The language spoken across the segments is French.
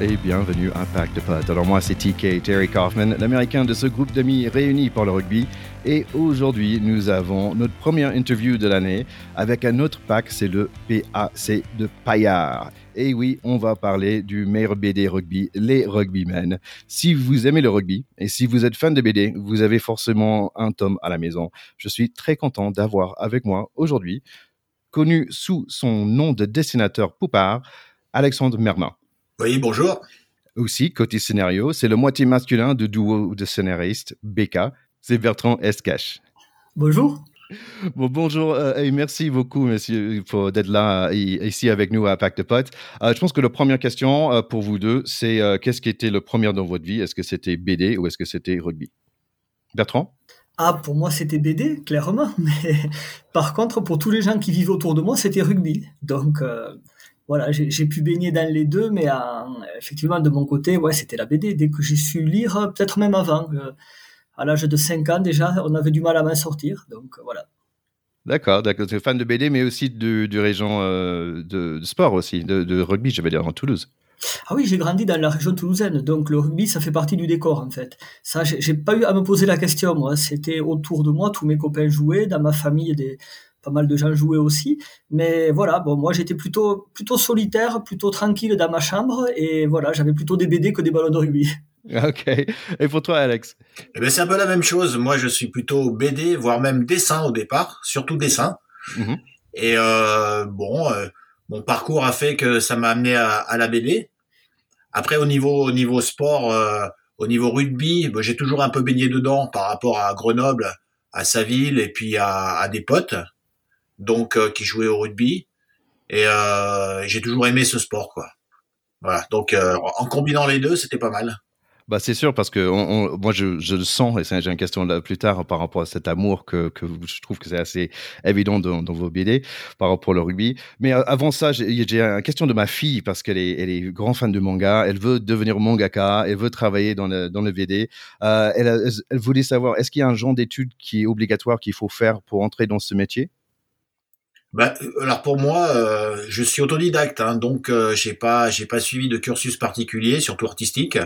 et bienvenue à Pack de Potes. Alors moi c'est TK, Terry Kaufman, l'américain de ce groupe d'amis réunis par le rugby. Et aujourd'hui nous avons notre première interview de l'année avec un autre pack, c'est le PAC de Paillard. Et oui, on va parler du meilleur BD rugby, les Rugbymen. Si vous aimez le rugby et si vous êtes fan de BD, vous avez forcément un tome à la maison. Je suis très content d'avoir avec moi aujourd'hui, connu sous son nom de dessinateur Poupard, Alexandre Mermin. Oui, bonjour. Aussi, côté scénario, c'est le moitié masculin du duo de scénaristes BK, c'est Bertrand Escache. Bonjour. Bon, bonjour euh, et merci beaucoup, monsieur, pour d'être là euh, ici avec nous à Pacte de Potes. Euh, je pense que la première question pour vous deux, c'est qu'est-ce qui était le premier dans votre vie? Est-ce que c'était BD ou est-ce que c'était rugby? Bertrand? Ah, pour moi, c'était BD, clairement. Mais par contre, pour tous les gens qui vivaient autour de moi, c'était rugby. Donc, voilà, j'ai pu baigner dans les deux, mais effectivement, de mon côté, ouais, c'était la BD. Dès que j'ai su lire, peut-être même avant, euh, à l'âge de 5 ans déjà, on avait du mal à m'en sortir. Donc voilà. D'accord, d'accord. Tu es fan de BD, mais aussi du, région euh, de, sport aussi, de, rugby, je vais dire, en Toulouse. Ah oui, j'ai grandi dans la région toulousaine, donc le rugby, ça fait partie du décor en fait. Ça, j'ai pas eu à me poser la question, moi. C'était autour de moi, tous mes copains jouaient, dans ma famille, des, pas mal de gens jouaient aussi. Mais voilà, bon, moi j'étais plutôt, plutôt solitaire, plutôt tranquille dans ma chambre, et voilà, j'avais plutôt des BD que des ballons de rugby. Ok. Et pour toi, Alex? Eh ben, C'est un peu la même chose. Moi, je suis plutôt BD, voire même dessin au départ, surtout dessin. Mhm. Et euh, bon, euh, mon parcours a fait que ça m'a amené à, à, la BD. Après, au niveau, au niveau sport, euh, au niveau rugby, ben, j'ai toujours un peu baigné dedans par rapport à Grenoble, à sa ville et puis à, à des potes donc euh, qui jouait au rugby. Et euh, j'ai toujours aimé ce sport, quoi. Voilà. Donc euh, en combinant les deux, c'était pas mal. Bah, c'est sûr, parce que moi, je, le sens, et j'ai une question là, plus tard par rapport à cet amour que, je trouve que c'est assez évident dans, dans, vos BD par rapport au rugby. Mais avant ça, j'ai une question de ma fille, parce qu'elle est, elle est grand fan de manga, elle veut devenir mangaka, elle veut travailler dans le, dans le BD. elle, elle voulait savoir, est-ce qu'il y a un genre d'études qui est obligatoire qu'il faut faire pour entrer dans ce métier? Bah, alors pour moi, euh, je suis autodidacte, hein, donc euh, j'ai pas j'ai pas suivi de cursus particulier, surtout artistique.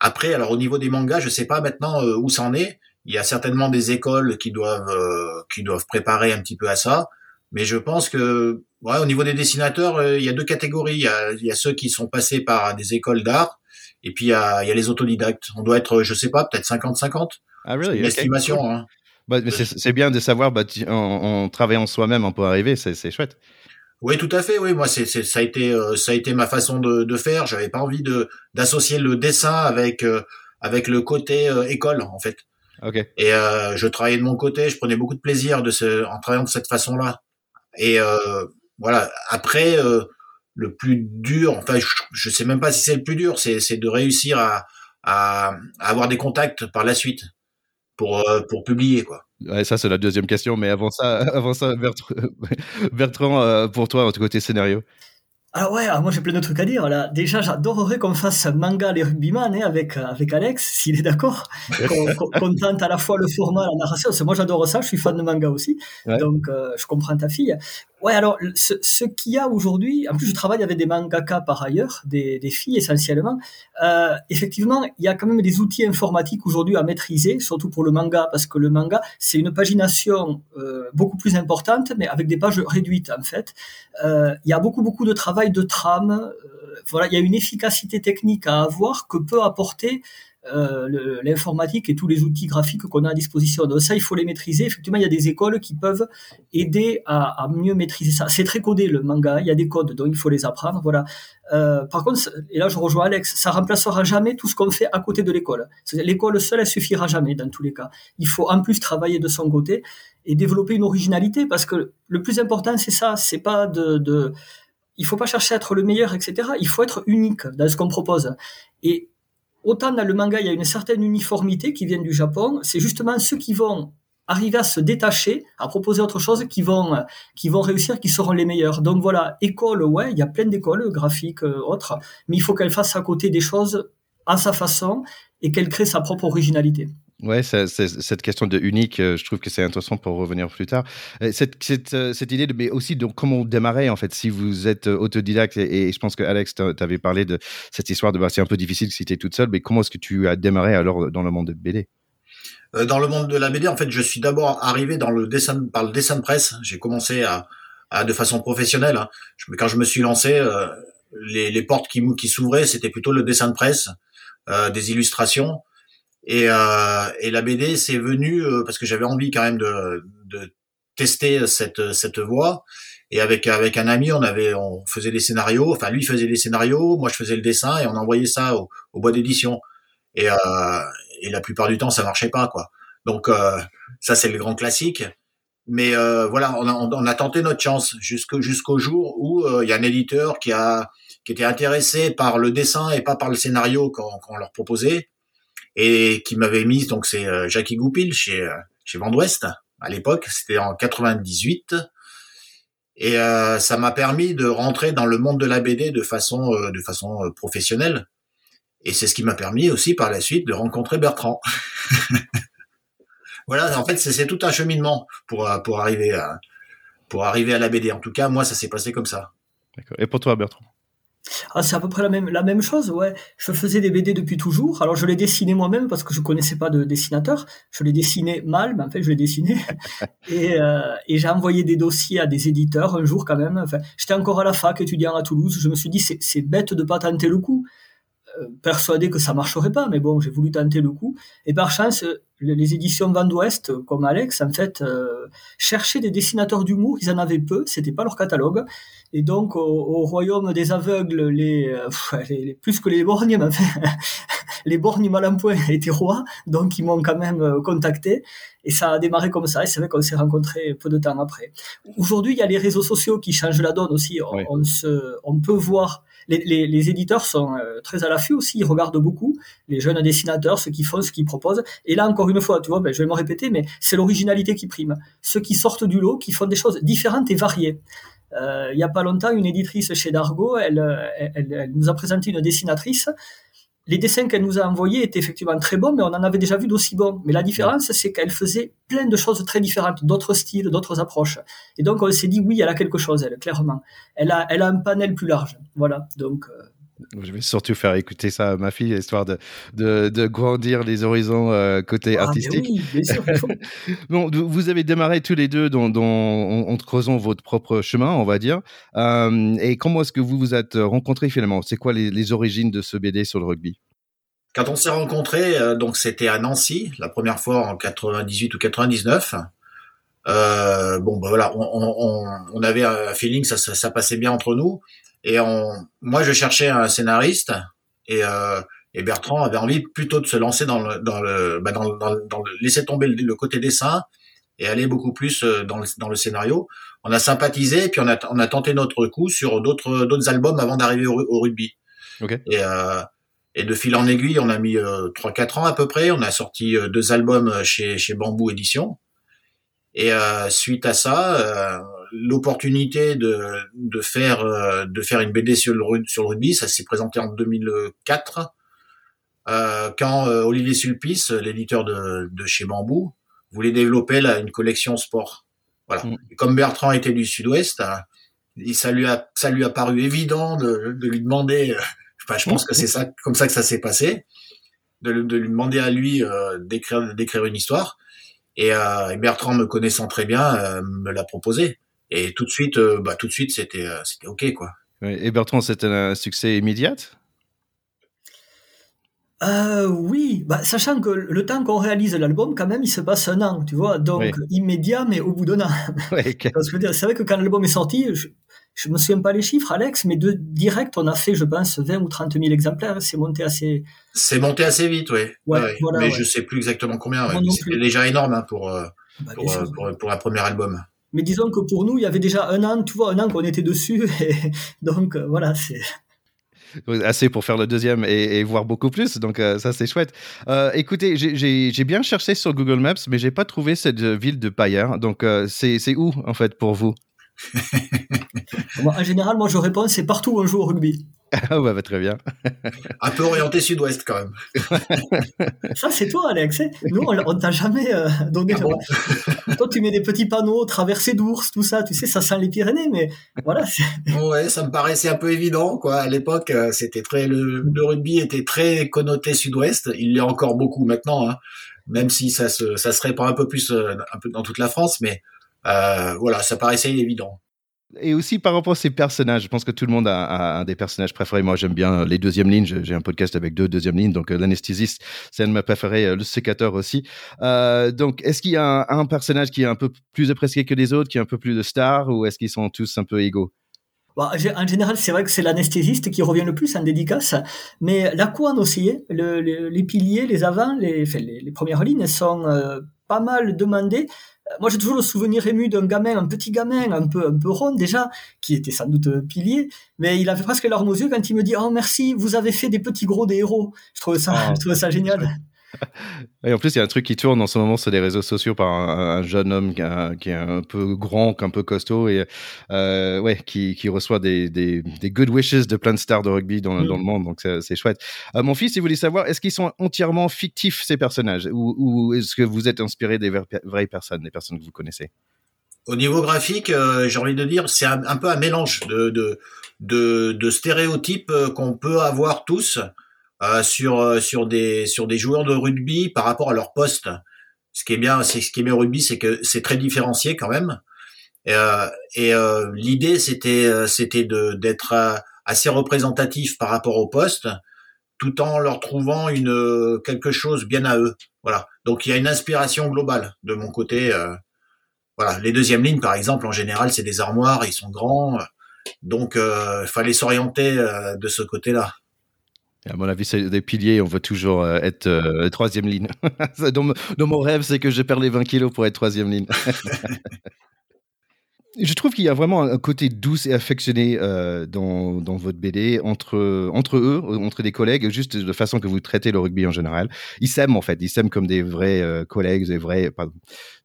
Après, alors au niveau des mangas, je sais pas maintenant euh, où ça en est. Il y a certainement des écoles qui doivent euh, qui doivent préparer un petit peu à ça, mais je pense que ouais, au niveau des dessinateurs, il y a deux catégories. Il y a, il y a ceux qui sont passés par des écoles d'art, et puis il y a, il y a les autodidactes. On doit être, je sais pas, peut-être 50-50. Ah, really? Une estimation. Hein. Bah, c'est bien de savoir, bah, en, travaillant soi-même, on peut arriver, c'est chouette. Oui, tout à fait. Oui, moi, c'est ça a été euh, ça a été ma façon de, de faire. J'avais pas envie de d'associer le dessin avec euh, avec le côté euh, école, en fait. Okay. Et je travaillais de mon côté. Je prenais beaucoup de plaisir de ce, en travaillant de cette façon-là. Et voilà. Après, le plus dur, enfin, je, je sais même pas si c'est le plus dur, c'est de réussir à, à, à avoir des contacts par la suite pour, euh, pour publier. Quoi. Ouais, ça, c'est la deuxième question. Mais avant ça, avant ça Bertrand, euh, pour toi, en tout côté scénario ah ouais, moi j'ai plein de trucs à dire. Là. Déjà, j'adorerais qu'on fasse un manga les rugbyman hein, avec, avec Alex, s'il est d'accord. qu'on tente à la fois le format, la narration. Parce que moi j'adore ça, je suis fan de manga aussi. Donc euh, je comprends ta fille. Ouais, alors ce, ce qu'il y a aujourd'hui, en plus je travaille avec des mangaka par ailleurs, des, des filles essentiellement. Euh, effectivement, il y a quand même des outils informatiques aujourd'hui à maîtriser, surtout pour le manga, parce que le manga c'est une pagination euh, beaucoup plus importante, mais avec des pages réduites en fait. Euh, il y a beaucoup beaucoup de travail de trame. Euh, voilà, il y a une efficacité technique à avoir que peut apporter euh, l'informatique et tous les outils graphiques qu'on a à disposition. Donc ça, il faut les maîtriser. Effectivement, il y a des écoles qui peuvent aider à, mieux maîtriser ça. C'est très codé le manga, il y a des codes, donc il faut les apprendre. Voilà. Euh, par contre, et là je rejoins Alex, ça remplacera jamais tout ce qu'on fait à côté de l'école. L'école seule, elle suffira jamais dans tous les cas. Il faut en plus travailler de son côté et développer une originalité parce que le plus important, c'est ça. C'est pas de il faut pas chercher à être le meilleur, etc. Il faut être unique dans ce qu'on propose. Et autant dans le manga, il y a une certaine uniformité qui vient du Japon, c'est justement ceux qui vont arriver à se détacher, à proposer autre chose, qui vont, qui vont réussir, qui seront les meilleurs. Donc voilà, école, ouais, il y a plein d'écoles graphiques, euh, autres, mais il faut qu'elle fasse à côté des choses à sa façon et qu'elle crée sa propre originalité. Ouais, cette question de unique, euh, je trouve que c'est intéressant pour revenir plus tard. Cette, cette, euh, cette, idée de, mais aussi de comment démarrer en fait, si vous êtes autodidacte, et, je pense que Alex t'avait parlé de cette histoire de, bah, c'est un peu difficile si tu es toute seule, mais comment est-ce que tu as démarré alors dans le monde de BD Dans le monde de la BD, en fait, je suis d'abord arrivé dans le dessin, par le dessin de presse. J'ai commencé à, à, de façon professionnelle. Hein. Quand je me suis lancé, les, les, portes qui, qui s'ouvraient, c'était plutôt le dessin de presse, euh, des illustrations. Et, euh, et la BD, c'est venu euh, parce que j'avais envie quand même de, de tester cette, cette voie. Et avec avec un ami, on avait on faisait des scénarios. Enfin, lui faisait des scénarios, moi je faisais le dessin et on envoyait ça au, au bois d'édition. Et, euh, et la plupart du temps, ça marchait pas quoi. Donc euh, ça c'est le grand classique. Mais euh, voilà, on a, on a, tenté notre chance jusqu'au jusqu'au jour où euh, il y a un éditeur qui a qui était intéressé par le dessin et pas par le scénario qu'on leur proposait et qui m'avait mis donc c'est euh, Jackie Goupil chez euh, chez Vendouest à l'époque, c'était en 98 et euh, ça m'a permis de rentrer dans le monde de la BD de façon de façon professionnelle et c'est ce qui m'a permis aussi par la suite de rencontrer Bertrand. voilà, en fait, c'est tout un cheminement pour pour arriver à pour arriver à la BD. En tout cas, moi, ça s'est passé comme ça. Et pour toi, Bertrand? Ah, c'est à peu près la même, la même chose, ouais. Je faisais des BD depuis toujours. Alors, je les dessinais moi-même parce que je connaissais pas de dessinateur. Je les dessinais mal, mais en fait, je les dessinais. et, euh, et j'ai envoyé des dossiers à des éditeurs un jour quand même. Enfin, j'étais encore à la fac étudiant à Toulouse. Je me suis dit, c'est bête de pas tenter le coup. Euh, persuadé que ça marcherait pas, mais bon, j'ai voulu tenter le coup. Et par chance, les éditions Van d'Ouest, comme Alex, en fait, euh, cherchaient des dessinateurs d'humour. Ils en avaient peu, c'était pas leur catalogue. Et donc, au, royaume des aveugles, les, euh, les, plus que les borgnes, enfin, les borgnes mal en point étaient rois, donc ils m'ont quand même euh, contacté. Et ça a démarré comme ça, et c'est vrai qu'on s'est rencontrés peu de temps après. Aujourd'hui, il y a les réseaux sociaux qui changent la donne aussi. On, se, on peut voir les, les, les, éditeurs sont euh, très à l'affût aussi, ils regardent beaucoup les jeunes dessinateurs, ce qu'ils font, ce qu'ils proposent. Et là, encore une fois, tu vois, ben, je vais me répéter, mais c'est l'originalité qui prime. Ceux qui sortent du lot, qui font des choses différentes et variées. Euh, il n'y a pas longtemps, une éditrice chez Dargo, elle, elle, elle, nous a présenté une dessinatrice. Les dessins qu'elle nous a envoyés étaient effectivement très bons, mais on en avait déjà vu d'aussi bons. Mais la différence, c'est qu'elle faisait plein de choses très différentes, d'autres styles, d'autres approches. Et donc, on s'est dit, oui, elle a quelque chose, elle, clairement. Elle a, elle a un panel plus large. Voilà. Donc, euh, je vais surtout faire écouter ça à ma fille, histoire de, de, de grandir les horizons euh, côté ah, artistique. Oui, bien sûr. bon, vous avez démarré tous les deux dans, dans, en, creusant votre propre chemin, on va dire. Euh, et comment est-ce que vous vous êtes rencontrés finalement? C'est quoi les, les, origines de ce BD sur le rugby? Quand on s'est rencontrés, euh, donc c'était à Nancy, la première fois en 98 ou 99. Euh, bon, ben voilà, on, on, on, avait un feeling, ça, ça, ça passait bien entre nous. Et on, moi, je cherchais un scénariste et, euh, et Bertrand avait envie plutôt de se lancer dans le, dans le, bah dans, dans, dans le laisser tomber le, côté dessin et aller beaucoup plus euh, dans le, dans le scénario. On a sympathisé et puis on a, on a tenté notre coup sur d'autres, d'autres albums avant d'arriver au, rugby. Okay. Et, euh, et de fil en aiguille, on a mis euh, 3-4 ans à peu près. On a sorti deux albums chez, chez Bamboo Édition. Et euh, suite à ça, l'opportunité de, de faire euh, de faire une BD sur le, sur le rugby, ça s'est présenté en 2004 euh, quand euh, Olivier Sulpice, l'éditeur de, de chez Bambou, voulait développer là, une collection sport. Voilà. Mm. comme Bertrand était du Sud-Ouest, ça lui a ça lui a paru évident de, de lui demander. Enfin, je pense que c'est ça comme ça que ça s'est passé, de, de, lui demander à lui d'écrire d'écrire une histoire. Et, euh, Bertrand me connaissant très bien me l'a proposé. Et tout de suite, euh, bah, tout de suite, c'était, euh, c'était ok, quoi. Et Bertrand, c'était un succès immédiat? Euh, oui, bah, sachant que le temps qu'on réalise l'album, quand même, il se passe un an, tu vois, donc immédiat, mais au bout d'un an. c'est vrai que quand l'album est sorti, je, je me souviens pas les chiffres, Alex, mais de direct, on a fait, je pense, 20 ou 30 000 exemplaires. C'est monté assez. C'est monté assez vite, oui. Ouais, Voilà, mais je sais plus exactement combien. C'était déjà énorme hein, pour, bah, pour, pour, pour, un premier album. Mais disons que pour nous, il y avait déjà un an, tu vois, un an qu'on était dessus. Et donc, euh, voilà, c'est assez pour faire le deuxième et, voir beaucoup plus. Donc euh, ça c'est chouette. Euh, écoutez, j'ai bien cherché sur Google Maps, mais j'ai pas trouvé cette ville de Payerne. Donc c'est où en fait pour vous? En général, moi je réponds c'est partout où on joue au rugby. Ah bah, très bien. Un peu orienté sud-ouest quand même. Ça c'est toi Alex. Hein. Nous on, t'a jamais euh, donné. Ah toi tu mets des petits panneaux, traversée d'ours, tout ça. Tu sais ça sent les Pyrénées, mais voilà. Ouais, ça me paraissait un peu évident quoi. À l'époque, euh, c'était très le, rugby était très connoté sud-ouest. Il l'est encore beaucoup maintenant, hein. même si ça se ça se répand un peu plus euh, un peu dans toute la France, mais voilà, ça paraissait évident. Et aussi par rapport à ces personnages, je pense que tout le monde a, un des personnages préférés. Moi, j'aime bien les deuxièmes lignes. J'ai un podcast avec deux deuxièmes lignes. Donc, euh, l'anesthésiste, c'est un de mes préférés. Euh, le sécateur aussi. Euh, donc, est-ce qu'il y a un, personnage qui est un peu plus apprécié que les autres, qui est un peu plus de star, ou est-ce qu'ils sont tous un peu égaux? Bah, en général, c'est vrai que c'est l'anesthésiste qui revient le plus en dédicace, mais la couane aussi, hein. les piliers, les avants, les, premières lignes sont pas mal demandées moi, j'ai toujours le souvenir ému d'un gamin, un petit gamin, un peu, un peu rond déjà, qui était sans doute pilier, mais il avait presque larmes aux yeux quand il me dit Oh merci, vous avez fait des petits gros des héros. Je trouve ça, ah. je trouve ça génial. Et en plus, il y a un truc qui tourne en ce moment sur les réseaux sociaux par un, jeune homme qui, est un peu grand, un peu costaud, et euh, ouais, qui, qui reçoit des, des, des, good wishes de plein de stars de rugby dans, dans le mm. monde. Donc c'est chouette. Euh, mon fils, il voulait savoir, est-ce qu'ils sont entièrement fictifs ces personnages, ou, ou est-ce que vous êtes inspiré des vraies personnes, des personnes que vous connaissez? Au niveau graphique, euh, j'ai envie de dire, c'est un, un, peu un mélange de, de, de, de stéréotypes qu'on peut avoir tous. Euh, sur euh, sur des sur des joueurs de rugby par rapport à leur poste. Ce qui est bien, c'est ce qui est bien au rugby, c'est que c'est très différencié quand même. Euh, et euh, l'idée, c'était c'était de d'être assez représentatif par rapport au poste, tout en leur trouvant une quelque chose bien à eux. Voilà. Donc il y a une inspiration globale de mon côté. voilà. Les deuxièmes lignes, par exemple, en général, c'est des armoires, ils sont grands, donc il fallait s'orienter de ce côté-là. À mon avis, c'est des piliers. On veut toujours euh, être euh, troisième ligne. dans, mon rêve, c'est que je perds les 20 kilos pour être troisième ligne. je trouve qu'il y a vraiment un côté doux et affectionné euh, dans, dans, votre BD entre, entre eux, entre des collègues, juste de façon que vous traitez le rugby en général. Ils s'aiment en fait, ils s'aiment comme des vrais euh, collègues, des vrais, pas,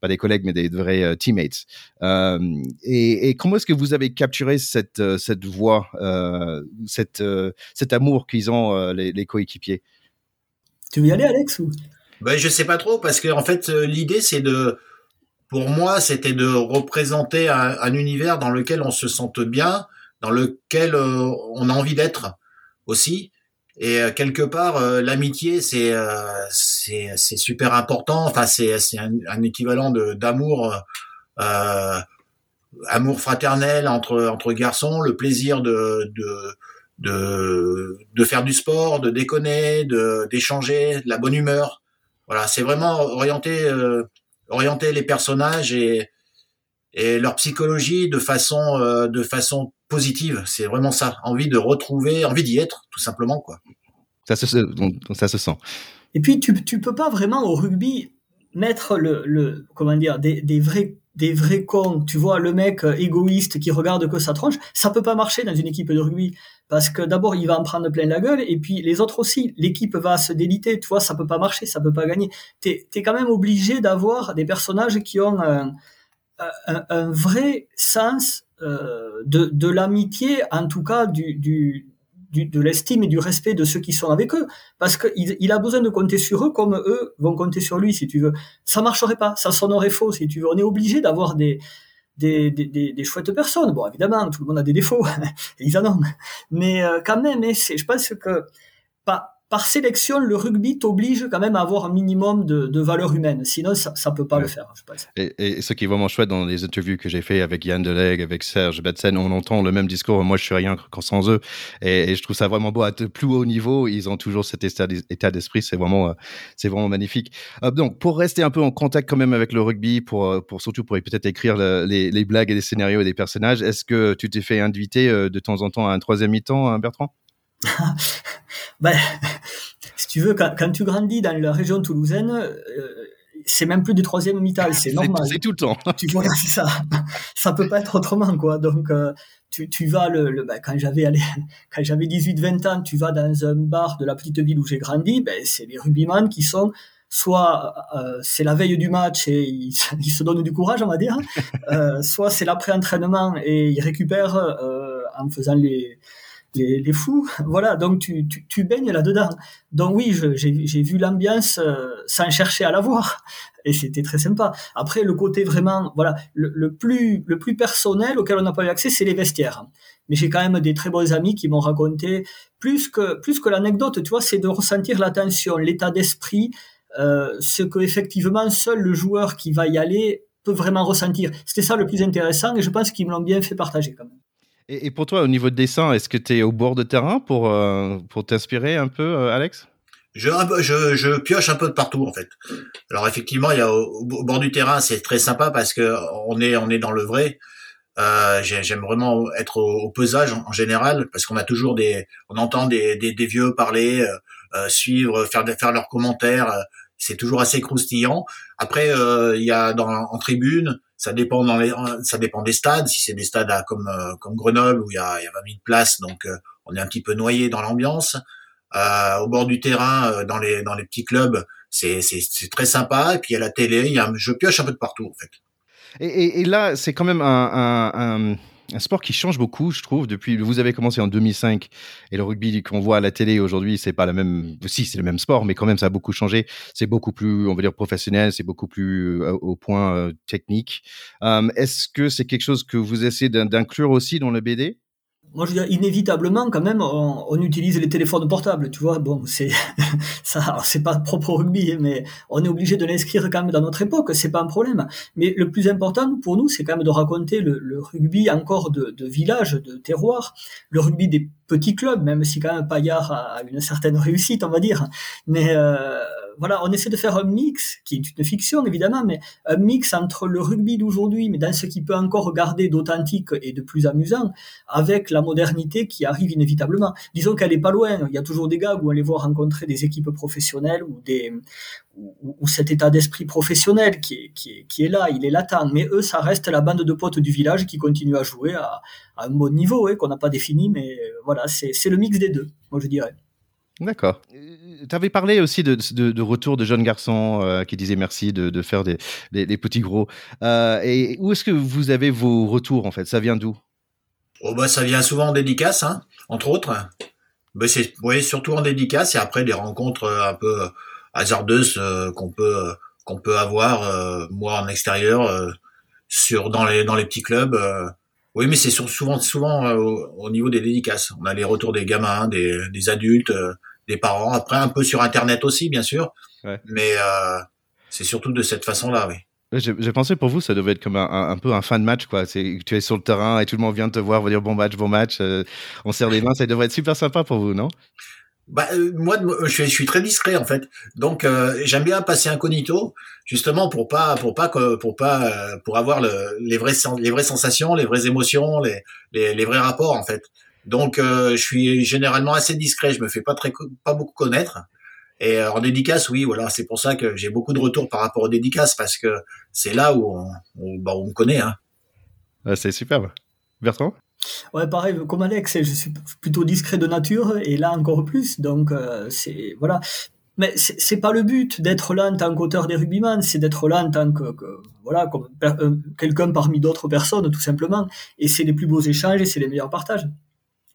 pas, des collègues, mais des vrais euh, teammates. Euh, et, et, comment est-ce que vous avez capturé cette, euh, cette voix, cette, cet amour qu'ils ont les, les coéquipiers? Tu veux y aller, Alex ou... ben, Je sais pas trop, parce que en fait, l'idée, c'est de pour moi, c'était de représenter un, univers dans lequel on se sente bien, dans lequel euh, on a envie d'être aussi. Et euh, quelque part, euh, l'amitié, c'est c'est super important. Enfin, c'est c'est un, équivalent de d'amour, amour fraternel entre entre garçons, le plaisir de de de, de faire du sport, de déconner, de d'échanger, la bonne humeur. Voilà, c'est vraiment orienté orienter les personnages et, et leur psychologie de façon, euh, de façon positive. C'est vraiment ça. Envie de retrouver, envie d'y être, tout simplement, quoi. Ça se, ça se sent. Et puis, tu, tu peux pas vraiment au rugby mettre le, le comment dire, des, des vrais des vrais cons, tu vois, le mec euh, égoïste qui regarde que sa tronche, ça peut pas marcher dans une équipe de rugby. Parce que d'abord, il va en prendre plein la gueule, et puis les autres aussi. L'équipe va se déliter, tu vois, ça peut pas marcher, ça peut pas gagner. T'es es quand même obligé d'avoir des personnages qui ont un, un, vrai sens euh, de, de l'amitié, en tout cas du, du, de l'estime et du respect de ceux qui sont avec eux, parce qu'il il a besoin de compter sur eux comme eux vont compter sur lui, si tu veux. Ça marcherait pas, ça sonnerait faux, si tu veux. On est obligé d'avoir des, des, des, des, chouettes personnes. Bon, évidemment, tout le monde a des défauts, ils en ont. Mais euh, quand même, hein, je pense que pas, par sélection, le rugby t'oblige quand même à avoir un minimum de, de valeur humaine. Sinon, ça ne peut pas le faire. Je pense. Et, et, ce qui est vraiment chouette dans les interviews que j'ai fait avec Yann Deleg, avec Serge Betsen, on entend le même discours. Moi, je suis rien sans eux. Et, et je trouve ça vraiment beau. À plus haut niveau, ils ont toujours cet état d'esprit. C'est vraiment, euh, c'est vraiment magnifique. Euh, donc, pour rester un peu en contact quand même avec le rugby, pour, euh, pour surtout pour peut-être écrire les, les, blagues et les scénarios et les personnages, est-ce que tu t'es fait inviter de temps en temps à un troisième mi-temps, hein, Bertrand? ben, si tu veux, quand, tu grandis dans la région toulousaine, euh, c'est même plus du troisième mi-temps, c'est normal. C'est tout le temps. Tu vois, c'est ça. Ça peut pas être autrement, quoi. Donc, euh, tu, tu vas le, le ben, quand j'avais quand j'avais 18-20 ans, tu vas dans un bar de la petite ville où j'ai grandi, ben, c'est les rugbyman qui sont soit c'est la veille du match et il, se donne du courage, on va dire, soit c'est l'après-entraînement et il récupère en faisant les les, les, fous. Voilà, donc tu, tu, tu baignes là-dedans. Donc oui, j'ai vu l'ambiance euh, sans chercher à la voir. Et c'était très sympa. Après, le côté vraiment, voilà, le, le, plus, le plus personnel auquel on n'a pas eu accès, c'est les vestiaires. Mais j'ai quand même des très bons amis qui m'ont raconté, plus que, plus que l'anecdote, tu vois, c'est de ressentir l'attention, l'état d'esprit, euh, ce que effectivement seul le joueur qui va y aller peut vraiment ressentir. C'était ça le plus intéressant et je pense qu'ils me l'ont bien fait partager quand même. Et, pour toi, au niveau de dessin, est-ce que tu es au bord de terrain pour, euh, pour t'inspirer un peu, euh, Alex? Je, pioche un peu de partout en fait. Alors effectivement, il y a au, bord du terrain, c'est très sympa parce que on est on est dans le vrai. Euh, J'aime vraiment être au, pesage en, général parce qu'on a toujours des, on entend des, des, vieux parler, suivre, faire faire leurs commentaires. C'est toujours assez croustillant. Après, il y a dans en tribune, ça dépend dans les, ça dépend des stades. Si c'est des stades comme euh, comme Grenoble où il y a, y a 20 000 places, donc euh, on est un petit peu noyé dans l'ambiance. Euh, au bord du terrain, dans les dans les petits clubs, c'est très sympa. Et puis a la télé, il y a, je pioche un peu de partout en fait. Et, et, et là, c'est quand même un, un, un un sport qui change beaucoup, je trouve, depuis. Vous avez commencé en 2005 et le rugby qu'on voit à la télé aujourd'hui, c'est pas la même. Si, c'est le même sport, mais quand même, ça a beaucoup changé. C'est beaucoup plus, on va dire, professionnel, c'est beaucoup plus euh, au point euh, technique. Euh, est-ce que c'est quelque chose que vous essayez d'inclure aussi dans le BD moi, je dire, inévitablement, quand même, on, on, utilise les téléphones portables, tu vois. Bon, c'est ça, c'est pas propre rugby, mais on est obligé de l'inscrire quand même dans notre époque. C'est pas un problème. Mais le plus important pour nous, c'est quand même de raconter le, le rugby encore de, de, village, de terroir, le rugby des petits clubs, même si quand même Payard a une certaine réussite, on va dire. Mais euh, voilà, on essaie de faire un mix, qui est une fiction évidemment, mais un mix entre le rugby d'aujourd'hui, mais dans ce qui peut encore garder d'authentique et de plus amusant, avec la modernité qui arrive inévitablement. Disons qu'elle est pas loin. Il y a toujours des gars où on les voit rencontrer des équipes professionnelles ou des ou, cet état d'esprit professionnel qui est, qui, est, qui est là, il est latent. Mais eux, ça reste la bande de potes du village qui continue à jouer à, un bon niveau, qu'on n'a pas défini, mais voilà, c'est le mix des deux, moi je dirais. D'accord. Euh, tu avais parlé aussi de, de, retour de jeunes garçons euh, qui disaient merci de, de faire des, des, petits gros. Euh, et où est-ce que vous avez vos retours en fait? Ça vient d'où? Oh bah ça vient souvent en dédicace, hein, entre autres. Bah, c'est oui, surtout en dédicace et après des rencontres un peu hasardeuses qu'on peut qu'on peut avoir moi en extérieur sur dans les dans les petits clubs. Oui, mais c'est souvent, souvent euh, au, niveau des dédicaces. On a les retours des gamins, des, des adultes, euh, des parents. Après, un peu sur Internet aussi, bien sûr. Mais euh, c'est surtout de cette façon-là, oui. J'ai pensé pour vous, ça devait être comme un, un, peu un fan match, quoi. Tu es sur le terrain et tout le monde vient te voir, va dire bon match, bon match. on serre les mains, ça devrait être super sympa pour vous, non? Bah, euh, moi, je suis, je suis, très discret en fait. Donc, euh, j'aime bien passer incognito, justement pour pas, pour pas pour pas, euh, pour avoir le, les vraies, les vraies sensations, les vraies émotions, les, les, les vrais rapports en fait. Donc, je suis généralement assez discret. Je me fais pas très, pas beaucoup connaître. Et en dédicace, oui, voilà, c'est pour ça que j'ai beaucoup de retours par rapport aux dédicaces parce que c'est là où on, bah, on me connaît. Hein. c'est superbe. Bertrand? Ouais, pareil, comme Alex, je suis plutôt discret de nature et là encore plus. Donc, euh, c'est voilà. Mais c'est pas le but d'être là en tant qu'auteur des rugbyman, c'est d'être là en tant que, voilà, comme euh, quelqu'un parmi d'autres personnes, tout simplement. Et c'est les plus beaux échanges et c'est les meilleurs partages.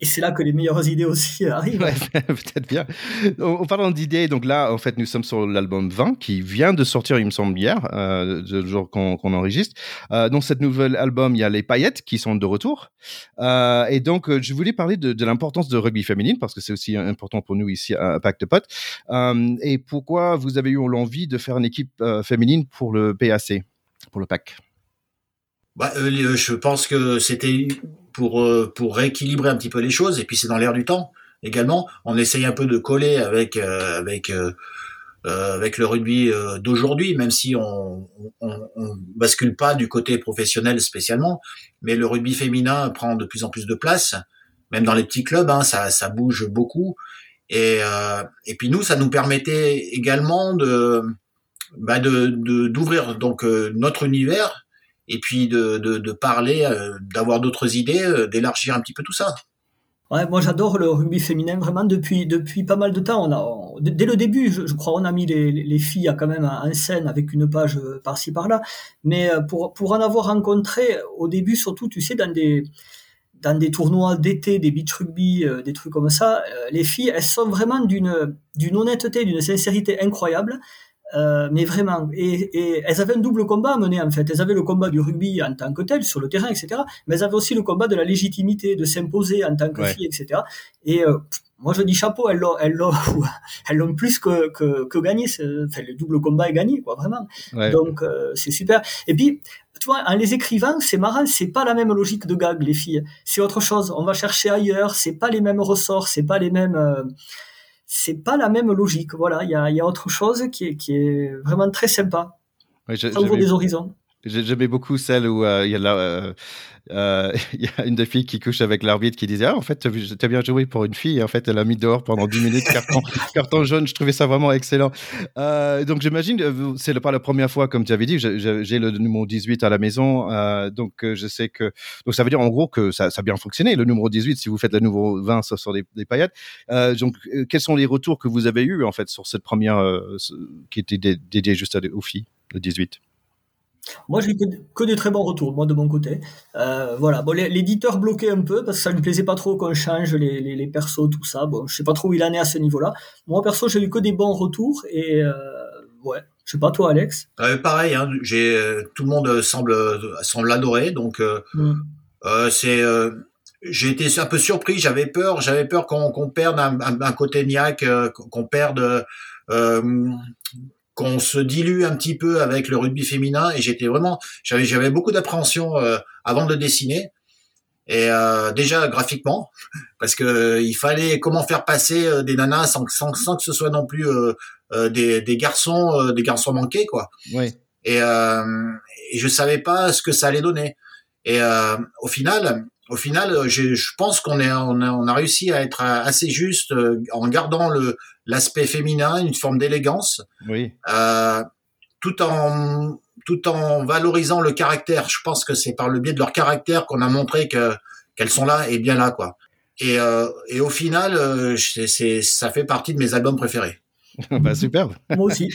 Et c'est là que les meilleures idées aussi arrivent. Ouais, peut-être bien. En parlant d'idées, donc là, en fait, nous sommes sur l'album 20 qui vient de sortir, il me semble, hier, euh, le jour qu'on enregistre. Euh, dans cet nouvel album, il y a les paillettes qui sont de retour. Euh, et donc, euh, je voulais parler de, de l'importance de rugby féminine parce que c'est aussi important pour nous ici à Pacte Pot. Euh, et pourquoi vous avez eu l'envie de faire une équipe euh, féminine pour le PAC, pour le PAC bah, Je pense que c'était pour euh, pour rééquilibrer un petit peu les choses et puis c'est dans l'air du temps également. On essaye un peu de coller avec euh, avec euh, avec le rugby d'aujourd'hui même si on, on, on, bascule pas du côté professionnel spécialement mais le rugby féminin prend de plus en plus de place même dans les petits clubs hein, ça ça bouge beaucoup. Et et puis nous ça nous permettait également de bah de d'ouvrir donc notre univers et puis de, de, parler, euh, d'avoir d'autres idées, euh, d'élargir un petit peu tout ça. Ouais, moi j'adore le rugby féminin vraiment depuis depuis pas mal de temps. On a dès le début, je, crois, on a mis les, les filles quand même en scène avec une page euh, par-ci par-là. Mais pour pour en avoir rencontré au début, surtout, tu sais, dans des dans des tournois d'été, des beach rugby, des trucs comme ça, les filles, elles sont vraiment d'une d'une honnêteté, d'une sincérité incroyable. Euh, mais vraiment, et, et, elles avaient un double combat à mener en fait. Elles avaient le combat du rugby en tant que tel sur le terrain, etc. Mais elles avaient aussi le combat de la légitimité, de s'imposer en tant que fille, etc. Et euh, moi je dis chapeau, elles l'ont, elles l'ont, elles l'ont plus que, que, que gagné. Enfin, le double combat est gagné, quoi, vraiment. Donc euh, c'est super. Et puis tu vois, en les écrivant, c'est marrant, c'est pas la même logique de gag, les filles. C'est autre chose. On va chercher ailleurs. C'est pas les mêmes ressorts. C'est pas les mêmes c'est pas la même logique. Voilà, il y a, y a, autre chose qui est, qui est vraiment très sympa. Oui, Ça ouvre des horizons. J'aimais beaucoup celle où euh, il y a la, euh, euh, il y a une des filles qui couche avec l'arbitre qui disait ah, en fait tu as bien joué pour une fille. Et en fait elle a mis dehors pendant 10 minutes carton, carton jaune. Je trouvais ça vraiment excellent. Euh, donc j'imagine euh, c'est pas la première fois comme tu avais dit j'ai le numéro 18 à la maison. Euh, donc je sais que donc ça veut dire en gros que ça, ça, a bien fonctionné le numéro 18 si vous faites le numéro 20 sur des, des paillettes. Donc quels sont les retours que vous avez eu en fait sur cette première qui était dédiée juste aux filles le 18 moi, j'ai que, que des très bons retours, moi, de mon côté. Euh, voilà. Bon, l'éditeur bloquait un peu parce que ça lui plaisait pas trop qu'on change les, les, les, persos, tout ça. Bon, je sais pas trop où il en est à ce niveau-là. Moi, perso, j'ai eu que des bons retours et euh, ouais. Je sais pas toi, Alex? Euh, pareil, hein, j'ai euh, tout le monde semble semble l'adorer, donc euh, mm. euh c'est j'ai été un peu surpris. J'avais peur, j'avais peur qu'on perde un, un, un côté niaque, qu'on perde qu'on se dilue un petit peu avec le rugby féminin et j'étais vraiment j'avais j'avais beaucoup d'appréhension euh, avant de dessiner. Et euh, déjà graphiquement parce que euh, il fallait comment faire passer des nanas sans, sans, sans que ce soit non plus des, des garçons des garçons manqués quoi. Oui. et, et je savais pas ce que ça allait donner. Et au final au final, je, je pense qu'on est, on a, on a, réussi à être assez juste en gardant le, l'aspect féminin, une forme d'élégance, oui. euh, tout en tout en valorisant le caractère. Je pense que c'est par le biais de leur caractère qu'on a montré que qu'elles sont là et bien là, quoi. Et, euh, et au final, euh, c'est, ça fait partie de mes albums préférés. bah, superbe. Moi aussi.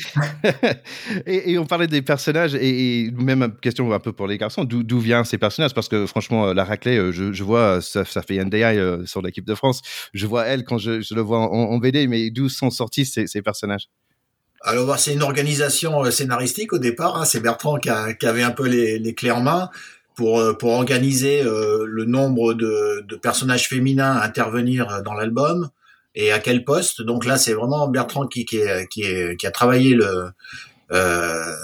et, et, on parlait des personnages, et, et, même question un peu pour les garçons, d'où, d'où viennent ces personnages? Parce que franchement, la raclée, euh, je, je vois, ça, ça fait NDI euh, sur l'équipe de France, je vois elle quand je, je le vois en, en, BD, mais d'où sont sortis ces, ces personnages? Alors, bah, c'est une organisation euh, scénaristique au départ. Hein. C'est Bertrand qui, a, qui, avait un peu les, les, clés en main pour, pour organiser euh, le nombre de, de, personnages féminins à intervenir dans l'album et à quel poste? Donc là, c'est vraiment Bertrand qui, qui, est, qui, est, qui a travaillé le, euh,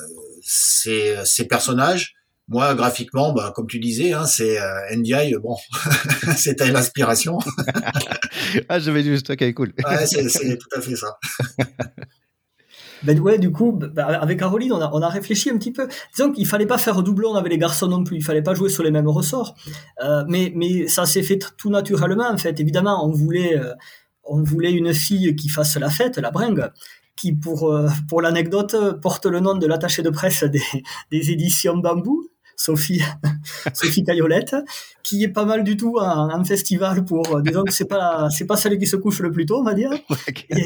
ces, ces personnages. Moi, graphiquement, bah, comme tu disais, hein, c'est euh, NDI, bon, c'était l'inspiration. ah, je vais juste, ok, cool. ouais, c'est tout à fait ça. Ben ouais, du coup, bah, avec Caroline, on a, on a réfléchi un petit peu. Disons qu'il fallait pas faire doublon avec les garçons non plus. Il fallait pas jouer sur les mêmes ressorts. Euh, mais, mais ça s'est fait tout naturellement, en fait. Évidemment, on voulait, euh, on voulait une fille qui fasse la fête, la bringue, qui, pour, euh, pour l'anecdote, porte le nom de l'attaché de presse des, des éditions Bambou, Sophie, Sophie Caillolette, qui est pas mal du tout en, festival pour, euh, disons que c'est pas, c'est pas celle qui se couche le plus tôt, on va dire. Et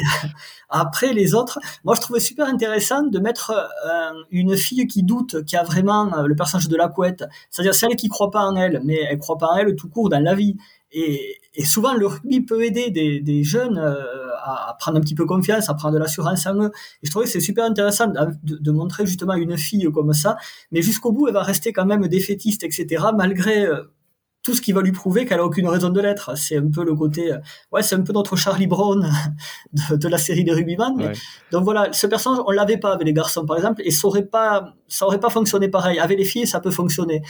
après, les autres, moi, je trouvais super intéressant de mettre euh, une fille qui doute, qui a vraiment le personnage de la couette, c'est-à-dire celle qui croit pas en elle, mais elle croit pas en elle tout court dans la vie. Et, et souvent, le rugby peut aider des, des jeunes euh, à, prendre un petit peu confiance, à prendre de l'assurance en eux. Et je trouvais que c'est super intéressant de, de, montrer justement une fille comme ça, mais jusqu'au bout, elle va rester quand même défaitiste, etc., malgré euh, tout ce qui va lui prouver qu'elle a aucune raison de l'être. C'est un peu le côté, euh, ouais, c'est un peu notre Charlie Brown de, de la série des rugbyman. Ouais. Donc voilà, ce personnage, on l'avait pas avec les garçons, par exemple, et ça aurait pas, ça aurait pas fonctionné pareil. Avec les filles, ça peut fonctionner.